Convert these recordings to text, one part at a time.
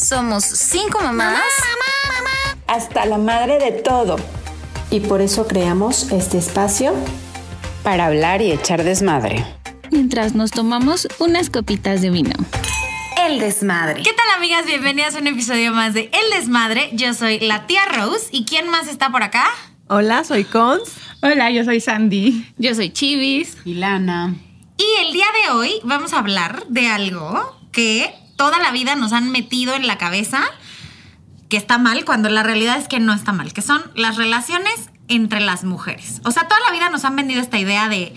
Somos cinco mamás. Hasta la madre de todo. Y por eso creamos este espacio para hablar y echar desmadre. Mientras nos tomamos unas copitas de vino. El desmadre. ¿Qué tal amigas? Bienvenidas a un episodio más de El desmadre. Yo soy la tía Rose. ¿Y quién más está por acá? Hola, soy Cons. Hola, yo soy Sandy. Yo soy Chivis. Y Lana. Y el día de hoy vamos a hablar de algo que toda la vida nos han metido en la cabeza que está mal, cuando la realidad es que no está mal, que son las relaciones entre las mujeres. O sea, toda la vida nos han vendido esta idea de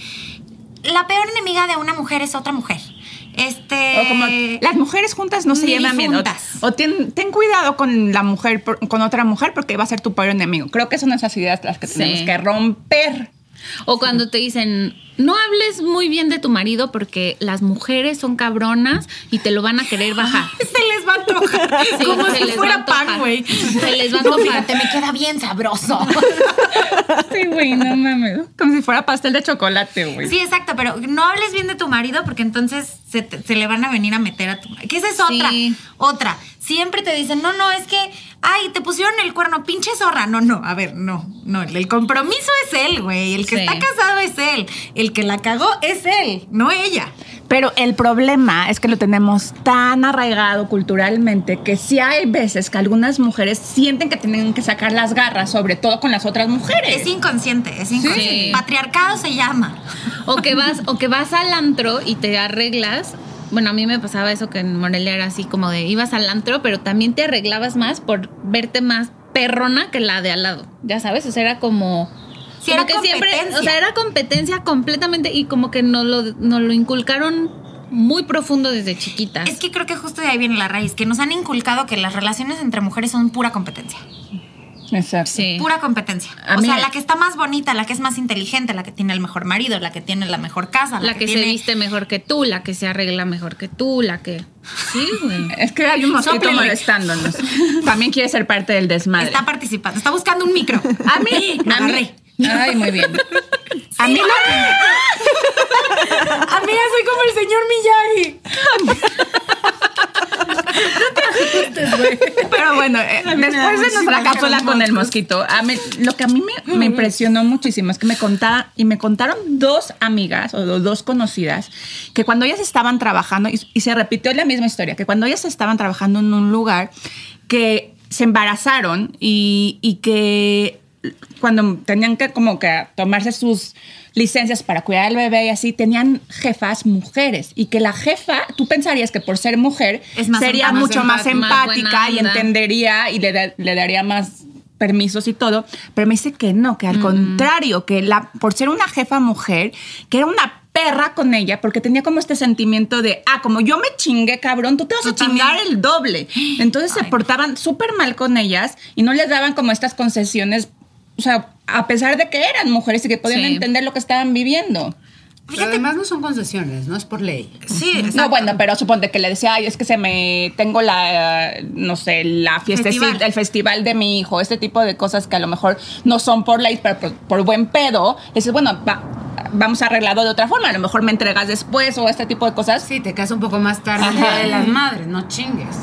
la peor enemiga de una mujer es otra mujer. Este. O como las mujeres juntas no se llevan bien. O, juntas. o ten, ten cuidado con la mujer, por- con otra mujer, porque va a ser tu peor enemigo. Creo que son esas ideas las que Sí. tenemos que romper. O cuando te dicen, no hables muy bien de tu marido porque las mujeres son cabronas y te lo van a querer bajar. Se les va a antojar. Sí, como se si fuera pan, güey. Se les va a No, antojar. fíjate, me queda bien sabroso. Sí, güey, no mames. Como si fuera pastel de chocolate, güey. Sí, exacto, pero no hables bien de tu marido porque entonces se, te- se le van a venir a meter a tu marido. Que esa es otra. Sí. Otra. Siempre te dicen, no, no, es que, ay, te pusieron el cuerno, pinche zorra. No, no, a ver, no, no. El compromiso es él, güey. El que Sí. está casado es él. El que la cagó es él, no ella. Pero el problema es que lo tenemos tan arraigado culturalmente que sí hay veces que algunas mujeres sienten que tienen que sacar las garras, sobre todo con las otras mujeres. Es inconsciente, es inconsciente. Sí. Patriarcado se llama. O que vas, o que vas al antro y te arreglas. Bueno, a mí me pasaba eso que en Morelia era así como de ibas al antro, pero también te arreglabas más por verte más perrona que la de al lado. Ya sabes, o sea, era como. Sí, como era que siempre, competencia. o sea, era competencia completamente y como que nos lo, nos lo inculcaron muy profundo desde chiquitas. Es que creo que justo de ahí viene la raíz, que nos han inculcado que las relaciones entre mujeres son pura competencia. Exacto. sí. Pura competencia. A o mí- sea, la que está más bonita, la que es más inteligente, la que tiene el mejor marido, la que tiene la mejor casa, la, la que, se tiene- viste mejor que tú, la que se arregla mejor que tú, la que. Sí, güey. Es que hay un mosquito molestándonos. También quiere ser parte del desmadre. Está participando, está buscando un micro. A mí, a mí. Ay, muy bien. A mí lo Amiga, soy como el señor Miyagi. Pero bueno, eh, después de nuestra cápsula con el mosquito, a mí- lo que a mí me, me impresionó muchísimo es que me contaba y me contaron dos amigas o do- dos conocidas que cuando ellas estaban trabajando y, y se repitió la misma historia, que cuando ellas estaban trabajando en un lugar que se embarazaron y, y que cuando tenían que como que tomarse sus licencias para cuidar al bebé y así, tenían jefas mujeres. Y que la jefa, tú pensarías que por ser mujer más sería mucho más empática y entendería y le, da- le daría más permisos y todo, pero me dice que no, que al contrario, que la, por ser una jefa mujer, que era una perra con ella, porque tenía como este sentimiento de, ah, como yo me chingué, cabrón, tú te vas a chingar el doble. Entonces se portaban súper mal con ellas y no les daban como estas concesiones, o sea, a pesar de que eran mujeres y que podían Sí. entender lo que estaban viviendo. Pero además no son concesiones, no es por ley. Sí, No, exacto. bueno, pero suponte que le decía, ay, es que se me tengo la, no sé, la fiesta, Festival. el festival de mi hijo, este tipo de cosas que a lo mejor no son por ley, pero por, por buen pedo. Dices, bueno, va- vamos a arreglarlo de otra forma, a lo mejor me entregas después o este tipo de cosas. Sí, te casas un poco más tarde el día de las madres, no chingues.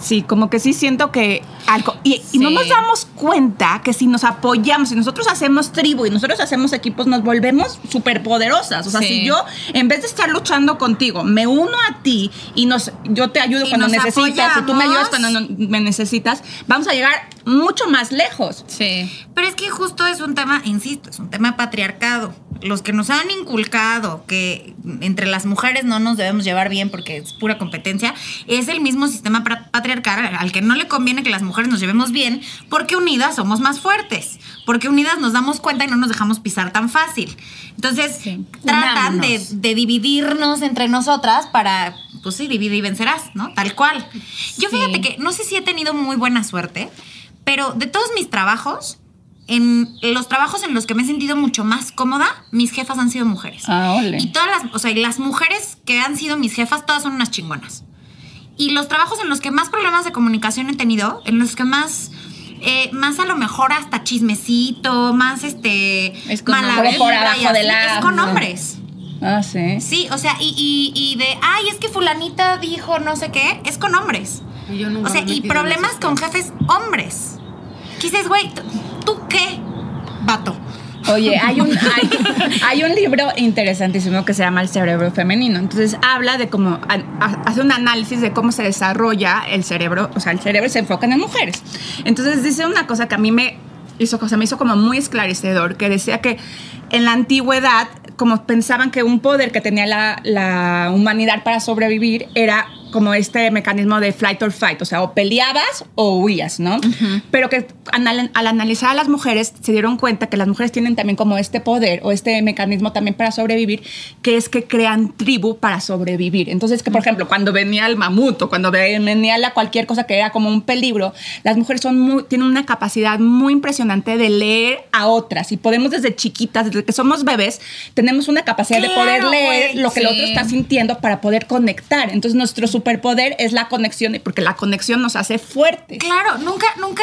Sí, como que sí siento que algo. Y, y no nos damos cuenta que si nos apoyamos, si nosotros hacemos tribu y nosotros hacemos equipos, nos volvemos súper poderosas. O sea, Sí. si yo, en vez de estar luchando contigo, me uno a ti y nos, yo te ayudo Y cuando necesitas y tú me ayudas cuando no- me necesitas, vamos a llegar mucho más lejos. Sí. Pero es que justo es un tema, insisto, es un tema patriarcado. Los que nos han inculcado que entre las mujeres no nos debemos llevar bien porque es pura competencia, es el mismo sistema patriarcal al que no le conviene que las mujeres nos llevemos bien porque unidas somos más fuertes, porque unidas nos damos cuenta y no nos dejamos pisar tan fácil. Entonces, tratan de dividirnos entre nosotras para, pues sí, divide y vencerás, ¿no? Tal cual. Yo fíjate que no sé si he tenido muy buena suerte, pero de todos mis trabajos, en los trabajos en los que me he sentido mucho más cómoda, mis jefas han sido mujeres. Ah, ole. Y todas las, o sea, y las mujeres que han sido mis jefas, todas son unas chingonas. Y los trabajos en los que más problemas de comunicación he tenido, en los que más, eh, más a lo mejor hasta chismecito, más este, Es con mala hombres. vibra Por abajo y así, del es con hombres. Ah, sí. Sí, o sea, y, y- y de, ay, es que fulanita dijo no sé qué, es con hombres. Y yo nunca o sea, me y problemas con jefes hombres. ¿Qué dices, güey? ¿tú- ¿Tú qué? Vato. Oye, hay un, hay, hay un libro interesantísimo que se llama El cerebro femenino. Entonces habla de cómo, hace un análisis de cómo se desarrolla el cerebro, o sea, el cerebro se enfoca en las mujeres. Entonces dice una cosa que a mí me hizo, cosa, me hizo como muy esclarecedor, que decía que en la antigüedad, como pensaban que un poder que tenía la, la humanidad para sobrevivir era como este mecanismo de flight or fight, o sea, o peleabas o huías, ¿no? Pero que anal- al analizar a las mujeres se dieron cuenta que las mujeres tienen también como este poder o este mecanismo también para sobrevivir, que es que crean tribu para sobrevivir. Entonces, que por ejemplo, cuando venía el mamut o cuando venía la cualquier cosa que era como un peligro, las mujeres son muy- tienen una capacidad muy impresionante de leer a otras y podemos desde chiquitas, desde que somos bebés, tenemos una capacidad de poder Claro, leer güey. lo que el Sí. otro está sintiendo para poder conectar. Entonces, nuestro superpoder es la conexión, porque la conexión nos hace fuertes. Claro, nunca, nunca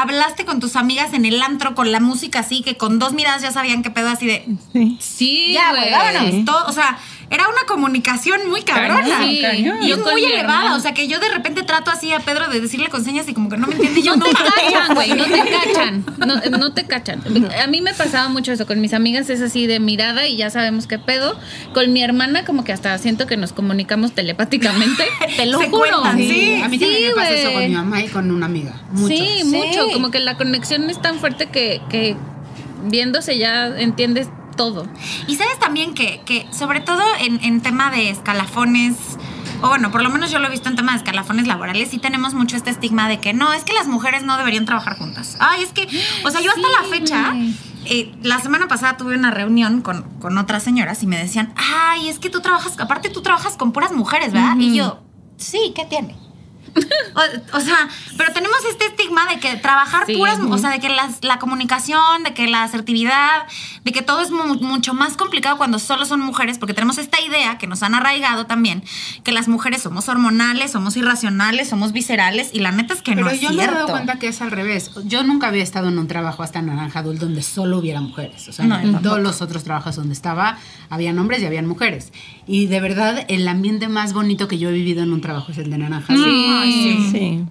hablaste con tus amigas en el antro con la música así, que con dos miradas ya sabían qué pedo así de. Sí, ya, güey, vámonos. Todo- o sea, era una comunicación muy cabrona. Cañón, Sí. cañón. Y es muy elevada. hermano. O sea, que yo de repente trato así a Pedro de decirle con señas y como que no me entiende. Yo No no te cachan, güey, no te cachan. No, no te cachan. A mí me pasaba mucho eso. Con mis amigas es así de mirada y ya sabemos qué pedo. Con mi hermana, como que hasta siento que nos comunicamos telepáticamente. Te lo Se juro. cuentan, sí. A mí también Sí, me pasa eso con mi mamá y con una amiga. Mucho. Sí, mucho. Como que la conexión es tan fuerte que, que viéndose ya entiendes todo. Y sabes también que, que sobre todo en, en tema de escalafones, o bueno, por lo menos yo lo he visto en tema de escalafones laborales, sí tenemos mucho este estigma de que no, es que las mujeres no deberían trabajar juntas. Ay, es que, o sea, yo hasta la fecha, eh, la semana pasada tuve una reunión con, con otras señoras y me decían, ay, es que tú trabajas, aparte tú trabajas con puras mujeres, ¿verdad? Y yo, sí, ¿qué tiene? O, o sea, pero tenemos este estigma de que trabajar Sí. puras, o sea, de que las- la comunicación, de que la asertividad, de que todo es mu- mucho más complicado cuando solo son mujeres, porque tenemos esta idea que nos han arraigado también, que las mujeres somos hormonales, somos irracionales, somos viscerales, y la neta es que Pero no es yo me he cierto. dado cuenta que es al revés. Yo nunca había estado en un trabajo hasta Naranja Adult donde solo hubiera mujeres. O sea, No, en todos los otros trabajos donde estaba, habían hombres y habían mujeres. Y de verdad, el ambiente más bonito que yo he vivido en un trabajo es el de Naranja Adult. Ay, sí.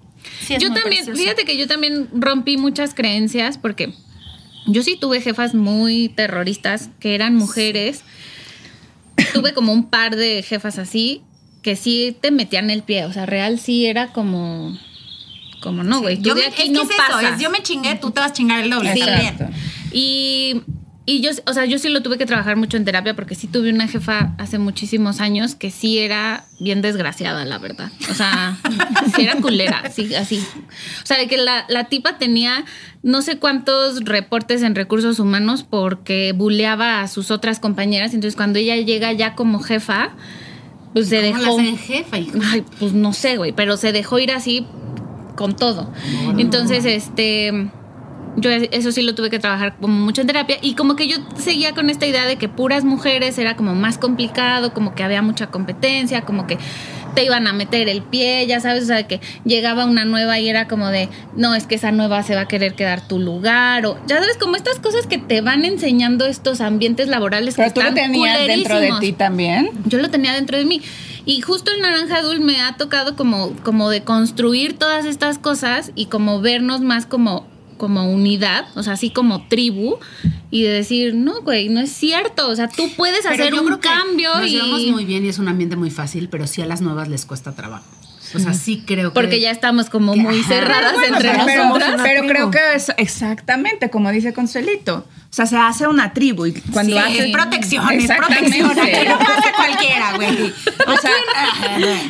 Sí. Yo también, precioso. fíjate que yo también rompí muchas creencias porque yo sí tuve jefas muy terroristas que eran mujeres. tuve como un par de jefas así que sí te metían el pie, o sea, real sí era como como no, güey, Yo me- no es yo me chingué, tú te vas a chingar el doble. Sí. también. Y, y yo, o sea, yo sí lo tuve que trabajar mucho en terapia porque sí tuve una jefa hace muchísimos años que sí era bien desgraciada, la verdad. O sea, sí era culera, sí, así. O sea, de que la, la tipa tenía no sé cuántos reportes en recursos humanos porque buleaba a sus otras compañeras. Entonces, cuando ella llega ya como jefa, pues se ¿Cómo la dejó. jefa? Ay, pues no sé, güey, pero se dejó ir así con todo. Entonces, este, yo eso sí lo tuve que trabajar como mucho en terapia y como que yo seguía con esta idea de que puras mujeres era como más complicado, como que había mucha competencia, como que te iban a meter el pie, ya sabes, o sea, que llegaba una nueva y era como de, no, es que esa nueva se va a querer quedar tu lugar, o ya sabes, como estas cosas que te van enseñando estos ambientes laborales Pero que tú lo están tenías dentro de ti también. yo lo tenía dentro de mí. Y justo el Naranja Adult me ha tocado como, como de construir todas estas cosas y como vernos más como, como unidad, o sea, así como tribu, y de decir, no, güey, no es cierto. O sea, tú puedes Pero hacer yo un creo que cambio Nos y. llevamos muy bien y es un ambiente muy fácil, pero sí a las nuevas les cuesta trabajo. O sea, sí creo que. Porque ya estamos como muy Ajá. cerradas Bueno, entre pero- nosotras. pero creo que es exactamente como dice Consuelito. O sea, se hace una tribu y cuando Sí, hace es protección, es protección. Aquí no pasa cualquiera, güey. O sea,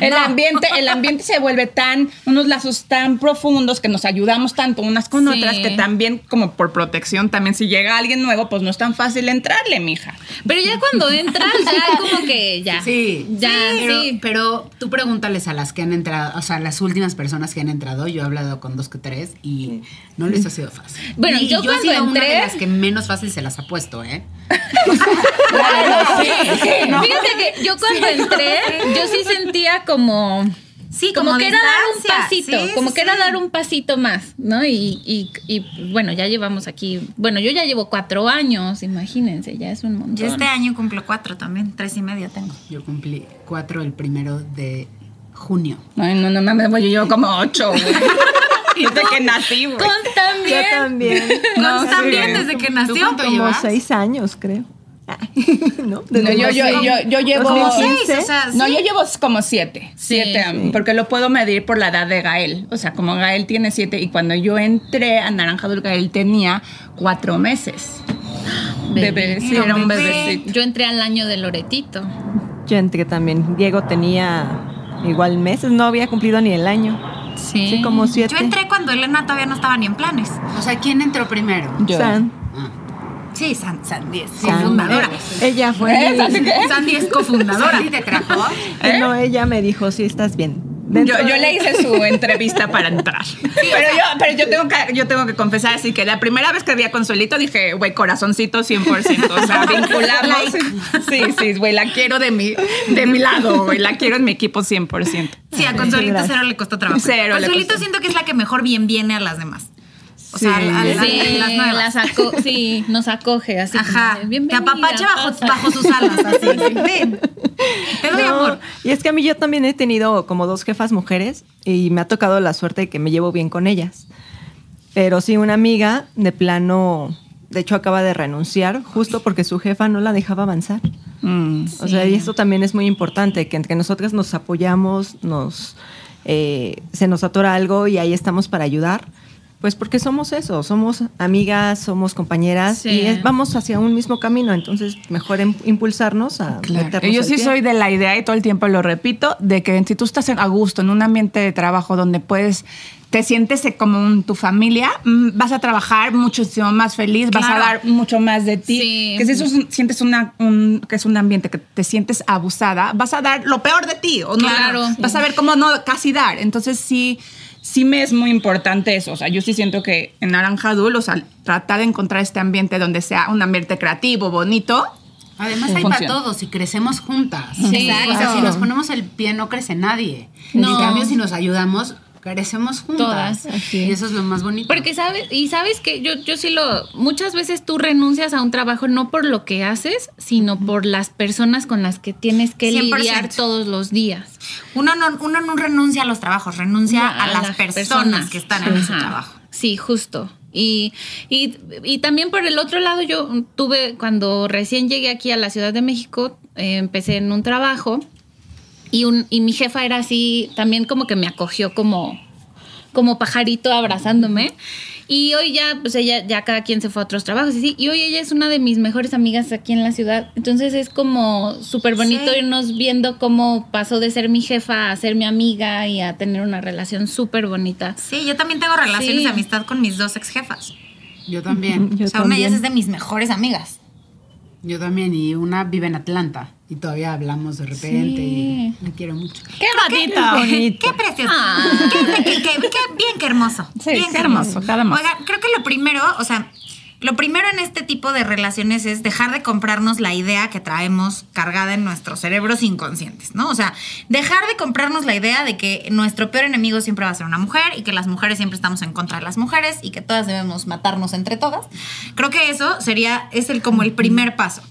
el ambiente, el ambiente se vuelve tan, unos lazos tan profundos que nos ayudamos tanto unas con Sí. otras que también, como por protección, también si llega alguien nuevo, pues no es tan fácil entrarle, mija. Pero ya cuando entras, ya como que ya. Sí, Ya, pero, sí. pero tú pregúntales a las que han entrado, o sea, a las últimas personas que han entrado. Yo he hablado con dos que tres y no les ha sido fácil. Bueno, y yo he cuando sido una entré- de las que menos fácil se las ha puesto, ¿eh? Fíjate que yo cuando entré, yo sí sentía como. Sí, como, como que era dar un pasito, Sí, como sí, que era sí. dar un pasito más, ¿no? Y, y, y, bueno, ya llevamos aquí, bueno, yo ya llevo cuatro años, imagínense, ya es un montón. Yo este año cumplo cuatro también, tres y medio tengo. Yo cumplí cuatro el primero de junio. Ay, no, no mames, yo llevo como ocho. Desde que nací, güey. Con también. Yo también. No, también sí. desde que ¿Tú nació. cuánto Como llevas? seis años, creo. ¿No? Yo, los yo, seis- yo, yo llevo. 2015. o sea, No, sí. yo llevo como siete. Sí. Siete, um, porque lo puedo medir por la edad de Gael. O sea, como Gael tiene siete y cuando yo entré a Naranja Dulce, Gael tenía cuatro meses. Bebé, sí, era un bebecito. Yo entré al año de Loretito. Yo entré también. Diego tenía igual meses, no había cumplido ni el año. Sí. Sí, como siete. Yo entré cuando Elena todavía no estaba ni en planes. O sea, ¿quién entró primero? Yo. San. Sí, San, Sandy es San. cofundadora. Ella fue. ¿Eh? Sandy es cofundadora. ¿Sandy te trajo? Eh, No, ella me dijo, sí, estás bien. Yo, yo le hice su entrevista para entrar. pero yo, pero yo tengo que, yo tengo que confesar así que la primera vez que vi a Consuelito dije, güey, corazoncito 100%. O sea, vinculamos. Sí, sí, güey, la quiero de mi, de mi lado, güey. La quiero en mi equipo 100%. Sí, a Consuelito cero le costó trabajo. Cero le Consuelito costó. siento que es la que mejor bien viene a las demás. O Sí. sea, Sí, las las aco- sí, nos acoge así. como Ajá. de, Te "Bienvenida, apapacha bajo, pasa". bajo sus alas, así. Ven. Te doy No, amor. Y es que a mí yo también he tenido como dos jefas mujeres y me ha tocado la suerte de que me llevo bien con ellas. Pero sí, una amiga de plano, de hecho acaba de renunciar justo porque su jefa no la dejaba avanzar. Mm. O sea, y esto también es muy importante, que entre nosotras nos apoyamos, nos, eh, se nos atora algo y ahí estamos para ayudar. Pues porque somos eso, somos amigas, somos compañeras Sí. y es- vamos hacia un mismo camino, entonces mejor em- impulsarnos a meternos Yo sí pie. soy de la idea, y todo el tiempo lo repito, de que si tú estás en- a gusto en un ambiente de trabajo donde puedes, te sientes como un- tu familia, mm, vas a trabajar muchísimo más feliz, vas a Claro. dar mucho más de ti. Sí. Que si eso es un- sientes una, un, que es un ambiente que te sientes abusada, vas a dar lo peor de ti. O no, Claro. Vas a ver cómo no casi dar. Entonces sí. Sí me es muy importante eso, o sea, yo sí siento que en Naranja Dul, o sea, tratar de encontrar este ambiente donde sea un ambiente creativo, bonito, Además hay Funciona. para todos y crecemos juntas. Sí. O sea, si Exacto. nos ponemos el pie no crece nadie. No. En cambio, si nos ayudamos, crecemos juntas. Todas. Así Y es. eso es lo más bonito. Porque sabes, y sabes que yo, yo sí lo, muchas veces tú renuncias a un trabajo no por lo que haces, sino por las personas con las que tienes que 100%. lidiar todos los días. Uno no, uno no renuncia a los trabajos, renuncia a, las, personas, que están en ese trabajo. Sí, justo. Y, y, y también por el otro lado, yo tuve, cuando recién llegué aquí a la Ciudad de México, eh, empecé en un trabajo y, un, y mi jefa era así, también como que me acogió como, como pajarito abrazándome. Y hoy ya, pues ella, ya cada quien se fue a otros trabajos y sí. Y hoy ella es una de mis mejores amigas aquí en la ciudad. Entonces es como súper bonito Sí. irnos viendo cómo pasó de ser mi jefa a ser mi amiga y a tener una relación súper bonita. Sí, yo también tengo relaciones Sí. de amistad con mis dos ex jefas. Yo también. Yo o sea, una de ellas es de mis mejores amigas. Yo también. Y una vive en Atlanta. Y todavía hablamos de repente. Sí. Y la quiero mucho. ¡Qué bonito! bonito. Qué precioso. Ah. Qué, qué- qué- qué- bien, qué hermoso. Sí, bien, qué hermoso, cada hermoso. Oigan, creo que lo primero, o sea, lo primero en este tipo de relaciones es dejar de comprarnos la idea que traemos cargada en nuestros cerebros inconscientes, ¿no? O sea, dejar de comprarnos la idea de que nuestro peor enemigo siempre va a ser una mujer y que las mujeres siempre estamos en contra de las mujeres y que todas debemos matarnos entre todas. Creo que eso sería, es el como el primer paso.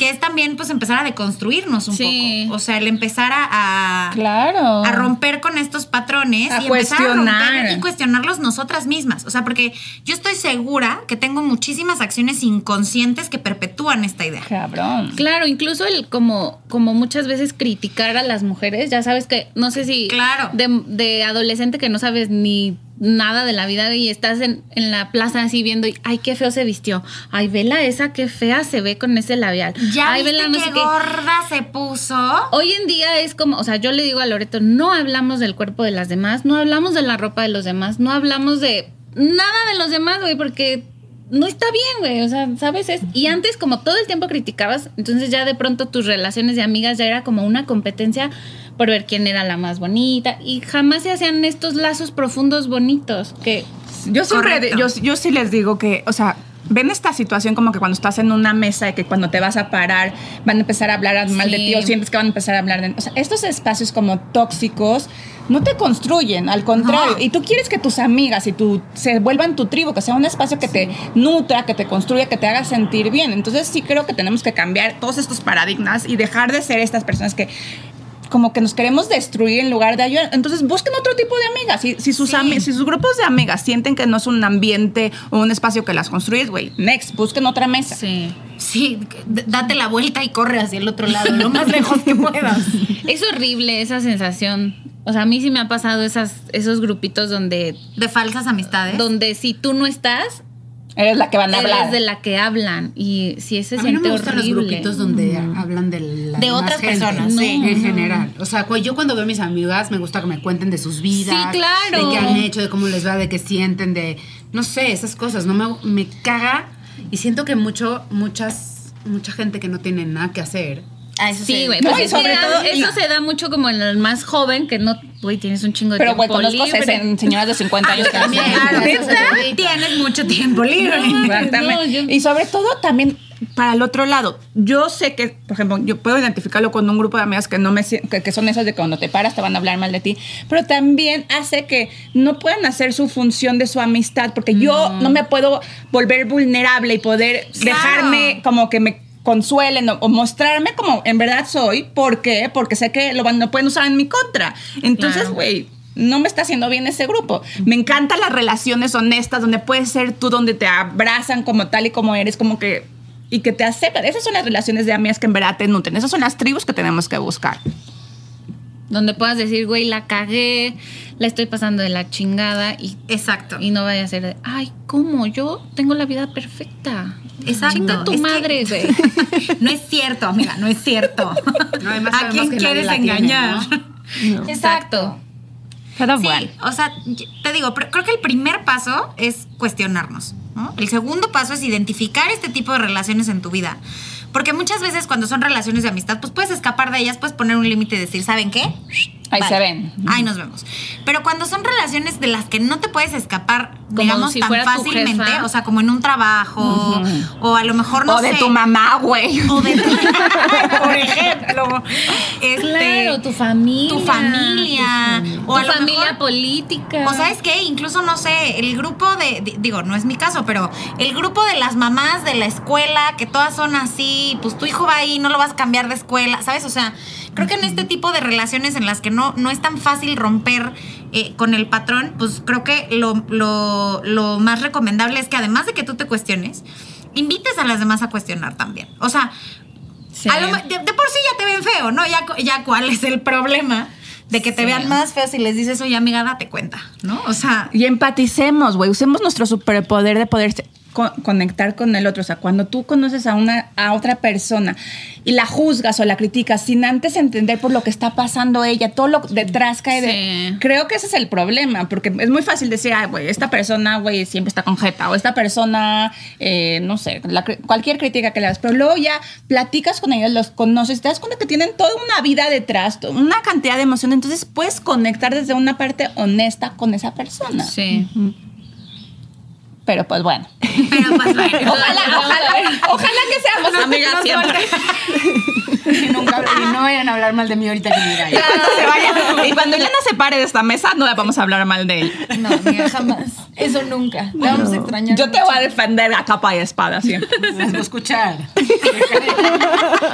Que es también, pues, empezar a deconstruirnos un Sí. poco. O sea, el empezar a, a Claro. a romper con estos patrones A y empezar a cuestionar. romper y cuestionarlos nosotras mismas. O sea, porque yo estoy segura que tengo muchísimas acciones inconscientes que perpetúan esta idea. Cabrón. Claro, incluso el como, como muchas veces criticar a las mujeres, ya sabes que, no sé si Claro. de, de adolescente que no sabes ni nada de la vida y estás en, en la plaza así viendo y ay qué feo se vistió, ay vela esa qué fea se ve con ese labial, Ya ay viste vela no qué sé qué. gorda se puso. Hoy en día es como, o sea, yo le digo a Loreto, no hablamos del cuerpo de las demás, no hablamos de la ropa de los demás, no hablamos de nada de los demás, güey, porque no está bien, güey, o sea, ¿sabes? Es, y antes como todo el tiempo criticabas, entonces ya de pronto tus relaciones de amigas ya era como una competencia por ver quién era la más bonita y jamás se hacían estos lazos profundos bonitos que Yo siempre, yo, yo sí les digo que, o sea, ven esta situación como que cuando estás en una mesa y que cuando te vas a parar van a empezar a hablar mal de ti o sientes que van a empezar a hablar de... O sea, estos espacios como tóxicos no te construyen, al contrario. No. Y tú quieres que tus amigas y tú se vuelvan tu tribu, que sea un espacio que te nutra, que te construya, que te haga sentir bien. Entonces sí creo que tenemos que cambiar todos estos paradigmas y dejar de ser estas personas que como que nos queremos destruir en lugar de ayudar. Entonces busquen otro tipo de amigas. Si, si sus, Sí. ami- si sus grupos de amigas sienten que no es un ambiente o un espacio que las construyes, güey, next, busquen otra mesa. Sí. Sí, date la vuelta y corre hacia el otro lado, lo más lejos que puedas. Es horrible esa sensación. O sea, a mí sí me ha pasado esas, esos grupitos donde, De falsas amistades. donde si tú no estás, Eres la que van a hablar. eres de la que hablan. Y sí, se A mí no me gustan horrible. los grupitos donde hablan de la De otras gente. personas, No, sí. En general. O sea, yo cuando veo a mis amigas me gusta que me cuenten de sus vidas. Sí, claro. De qué han hecho, de cómo les va, de qué sienten, de... No sé, esas cosas. No me, me caga y siento que mucho, muchas, mucha gente que no tiene nada que hacer. Ah, eso Sí, güey. Pues sobre todo- eso se da mucho como en el más joven, que no, güey, tienes un chingo de Pero, güey, tiempo conozco libre. sesen- señoras de 50 años que también. Tienes mucho tiempo libre. Exactamente. No, yo- Y sobre todo también para el otro lado. Yo sé que, por ejemplo, yo puedo identificarlo con un grupo de amigas que no me que, que son esas de que cuando te paras te van a hablar mal de ti, pero también hace que no puedan hacer su función de su amistad, porque yo no me puedo volver vulnerable y poder Claro. dejarme como que me consuelen o, o mostrarme como en verdad soy. ¿Por qué? Porque sé que lo, van, lo pueden usar en mi contra. Entonces, Claro. güey, no me está haciendo bien ese grupo. Me encantan las relaciones honestas donde puedes ser tú, donde te abrazan como tal y como eres, como que y que te aceptan. Esas son las relaciones de amigas que en verdad te nutren. Esas son las tribus que tenemos que buscar. Donde puedas decir, güey, la cagué, la estoy pasando de la chingada y, Exacto. y no vaya a ser de, ay, ¿cómo? Yo tengo la vida perfecta. Exacto. Chinga tu Es que- madre, güey. No es cierto, amiga, no es cierto. No, además ¿A quién que quieres la tiene, engañar? ¿no? Exacto. Pero Sí, bueno. o sea, te digo, creo que el primer paso es cuestionarnos. ¿no? El segundo paso es identificar este tipo de relaciones en tu vida. Porque muchas veces cuando son relaciones de amistad, pues puedes escapar de ellas, puedes poner un límite y decir, ¿saben qué? Ahí se ven. Ahí nos vemos. Pero cuando son relaciones de las que no te puedes escapar, Como digamos, si tan fácilmente, o sea, como en un trabajo, o a lo mejor no o de sé, tu mamá, güey. O de tu por ejemplo. Este, claro, tu familia. tu familia, o lo familia mejor- política. O sabes qué, incluso no sé, el grupo de, di- digo, no es mi caso, pero el grupo de las mamás de la escuela, que todas son así, pues tu hijo va ahí, no lo vas a cambiar de escuela, ¿sabes? O sea, creo que en este tipo de relaciones en las que no, no es tan fácil romper eh, con el patrón, pues creo que lo, lo, lo más recomendable es que además de que tú te cuestiones, invites a las demás a cuestionar también. O sea, Sí. lo de, de por sí ya te ven feo, ¿no? Ya, ya cuál es el problema de que te Sí. vean más feo si les dices, oye, amiga, date cuenta, ¿no? O sea, Y empaticemos, güey. Usemos nuestro superpoder de poder co- conectar con el otro. O sea, cuando tú conoces a una a otra persona y la juzgas o la criticas sin antes entender por lo que está pasando ella, todo lo detrás cae de. Sí. Creo que ese es el problema, porque es muy fácil decir, ay, güey, esta persona, güey, siempre está con jeta, o esta persona, eh, no sé, la cualquier crítica que le das, pero luego ya platicas con ellos, los conoces, te das cuenta que tienen toda una vida detrás, una cantidad de emoción, entonces puedes conectar desde una parte honesta con esa persona. Sí. Pero pues bueno. pero pues bueno. Ojalá, ojalá, ojalá que seamos amigas siempre. Y, nunca, y no vayan a hablar mal de mí ahorita que vaya. Cuando se vaya. Y cuando ella no se pare de esta mesa, no le vamos a hablar mal de él. No, amiga, jamás. Eso nunca. La vamos a extrañar. Yo te voy a defender a capa y espada siempre. A escuchar.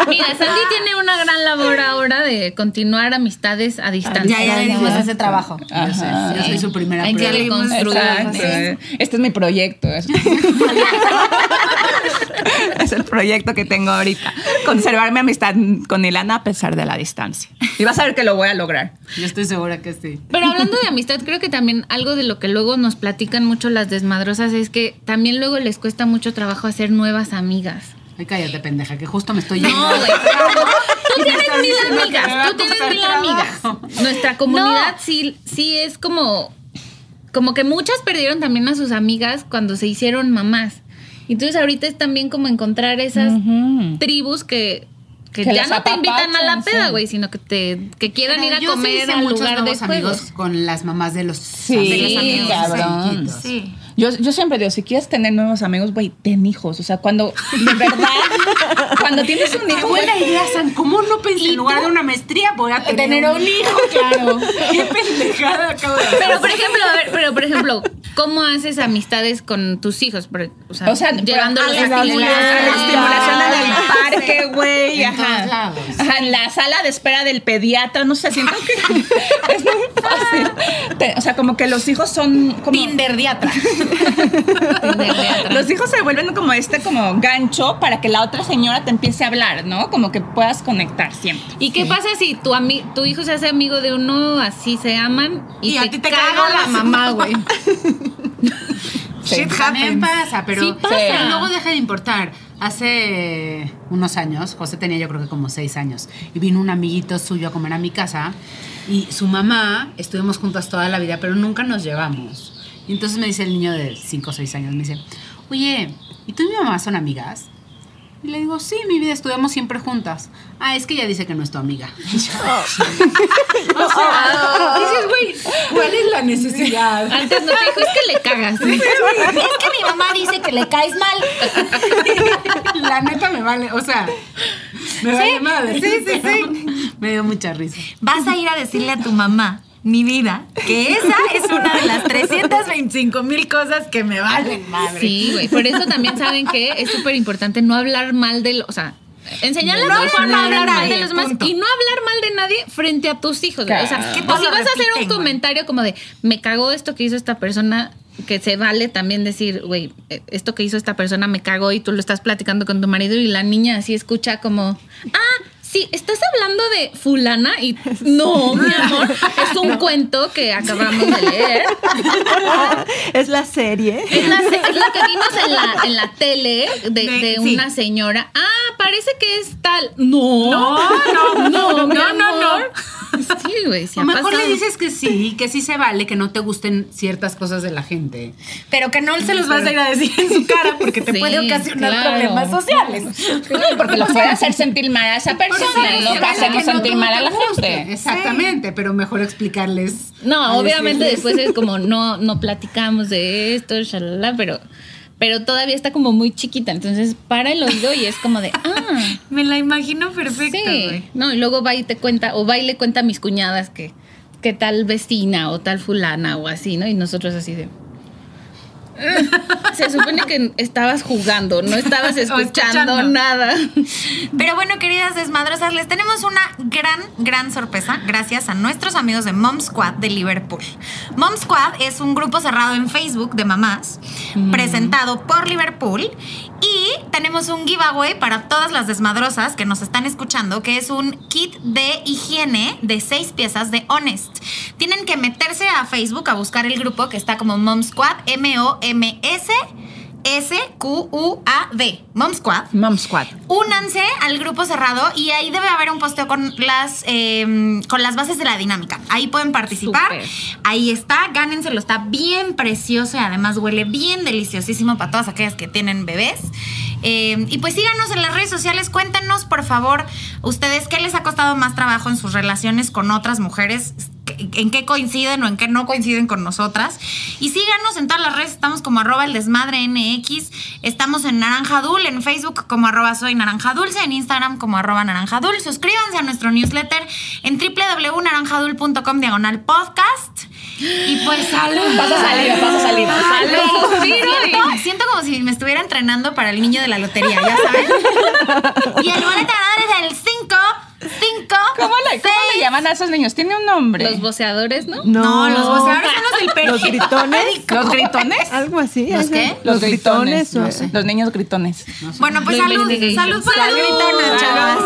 Mira, Sandy tiene una gran labor ahora de continuar amistades a distancia. Ya, ya le dimos ese trabajo. Yo, sé, yo soy su primera Hay que reconstruir. Exacto. Este es mi proyecto. Es, es el proyecto que tengo ahorita. Conservar mi amistad con Ilana a pesar de la distancia. Y vas a ver que lo voy a lograr. Yo estoy segura que sí. Pero hablando de amistad, creo que también algo de lo que luego nos platican mucho las desmadrosas es que también luego les cuesta mucho trabajo hacer nuevas amigas. Ay, cállate, pendeja, que justo me estoy yendo. No, güey. Tú tienes mil amigas, tú tienes mil amigas. Nuestra comunidad sí, sí es como, como que muchas perdieron también a sus amigas cuando se hicieron mamás. Entonces ahorita es también como encontrar esas tribus que, que, Que ya no te invitan a la peda, sí. güey, sino que te que quieran ir a Yo sí comer hice al muchos lugar de nuevos amigos juegos. con las mamás de los Sí, amigos cabrón. Sí. Yo, yo siempre digo, si quieres tener nuevos amigos, güey, ten hijos. O sea, cuando de verdad Cuando tienes un Qué hijo, buena idea, San. ¿Cómo no pensé? En lugar de una maestría, voy a tener, Tener un hijo, claro. Qué pendejada acabo de hacer. Pero por ejemplo, a ver, pero por ejemplo, ¿cómo haces amistades con tus hijos? O sea, O sea, llevándolos a la a estimulación, la en el parque, güey. Ajá. lados. Ajá, en la sala de espera del pediatra, no sé, siento que es muy fácil. Te- o sea, como que los hijos son como... Tinderdiatra. Los hijos se vuelven como este como gancho para que la otra señora te empiece a hablar, ¿no? Como que puedas conectar siempre. ¿Y qué pasa si tu, ami- tu hijo se hace amigo de uno, así se aman y, Y a te, ti te caga caga la mamá, güey? Shit happens. pasa, pero Sí pasa. pero luego deja de importar. Hace unos años, José tenía yo creo que como seis años, y vino un amiguito suyo a comer a mi casa, y su mamá, estuvimos juntas toda la vida, pero nunca nos llevamos. Y entonces me dice el niño de cinco o seis años, me dice, oye, ¿y tú y mi mamá son amigas? Y le digo, sí, mi vida, estudiamos siempre juntas. Ah, es que ella dice que no es tu amiga. Y yo, o sea, dices, güey, ¿cuál es la necesidad? Antes no te dijo, es que le cagas. Es que mi mamá dice que le caes mal. La neta me vale, o sea, me vale madre. sí, sí, sí. Me dio mucha risa. Vas a ir a decirle a tu mamá, mi vida, que esa es una de las 325 mil cosas que me valen madre. Sí, güey. Por eso también saben que es súper importante no hablar mal de los. O sea, enseñarles No a tu hijo a no hablar mal de los demás y no hablar mal de nadie frente a tus hijos. O sea. Que si vas a hacer un comentario como de me cagó esto que hizo esta persona. Que se vale también decir, güey, eh, esto que hizo esta persona me cagó y tú lo estás platicando con tu marido y la niña así escucha como, ah, sí, estás hablando de fulana y no, mi amor, es un cuento que acabamos de leer. es la serie. Es, la, se- es lo que vimos en la, en la tele de, De- de sí. una señora. Ah, parece que es tal. No. No, no, no, no, no, no. Sí, güey, se O ha mejor pasado. le dices que sí, que sí se vale, que no te gusten ciertas cosas de la gente. Pero que no se los vas a ir a decir en su cara porque te Sí, puede ocasionar claro. problemas sociales. Porque lo puede hacer sentir mal a esa persona, no que hacemos no sentir mal a la gente. Exactamente, pero mejor explicarles. No, obviamente decirles- después es como no, no platicamos de esto, shalala, pero, pero todavía está como muy chiquita. Entonces para el oído y es como de, ah, Me la imagino perfecta, sí. No, y luego va y te cuenta, o va y le cuenta a mis cuñadas que, que tal vecina o tal fulana o así, ¿no? Y nosotros así de. Se supone que estabas jugando, no estabas escuchando, escuchando. nada. Pero bueno, queridas desmadrosas, les tenemos una gran, gran sorpresa gracias a nuestros amigos de Mom Squad de Liverpool. Mom Squad es un grupo cerrado en Facebook de mamás presentado por Liverpool y tenemos un giveaway para todas las desmadrosas que nos están escuchando, que es un kit de higiene de seis piezas de Honest. Tienen que meterse a Facebook a buscar el grupo que está como Mom Squad, M-O-M-S. S-Q-U-A-D, Mom Squad. Mom Squad. Únanse al grupo cerrado y ahí debe haber un posteo con las, eh, con las bases de la dinámica. Ahí pueden participar. Ahí está, gánenselo, está bien precioso y además huele bien deliciosísimo para todas aquellas que tienen bebés. Eh, y pues síganos en las redes sociales, cuéntenos por favor ustedes qué les ha costado más trabajo en sus relaciones con otras mujeres, en qué coinciden o en qué no coinciden con nosotras. Y síganos en todas las redes, estamos como arroba el desmadre NX, estamos en Naranja Dul, en Facebook como arroba soy Naranja Dulce, en Instagram como arroba Naranja Dul. Suscríbanse a nuestro newsletter en www.naranjadul.com diagonal podcast. Y pues salud. Pasa saliva, pasa saliva. Salud. Suspiro y- Siento, siento como si me estuviera entrenando para el niño de la lotería, ya saben. y el boleto ganador es el 5, 5, ¿Cómo le, ¿Cómo le llaman a esos niños? Tiene un nombre. Los voceadores, ¿no? No, los voceadores son los del perro. Los gritones. ¿Los gritones? Algo así. ¿Los qué? Los gritones. Los niños gritones. Bueno, pues salud, salud por las gritonas, chavas.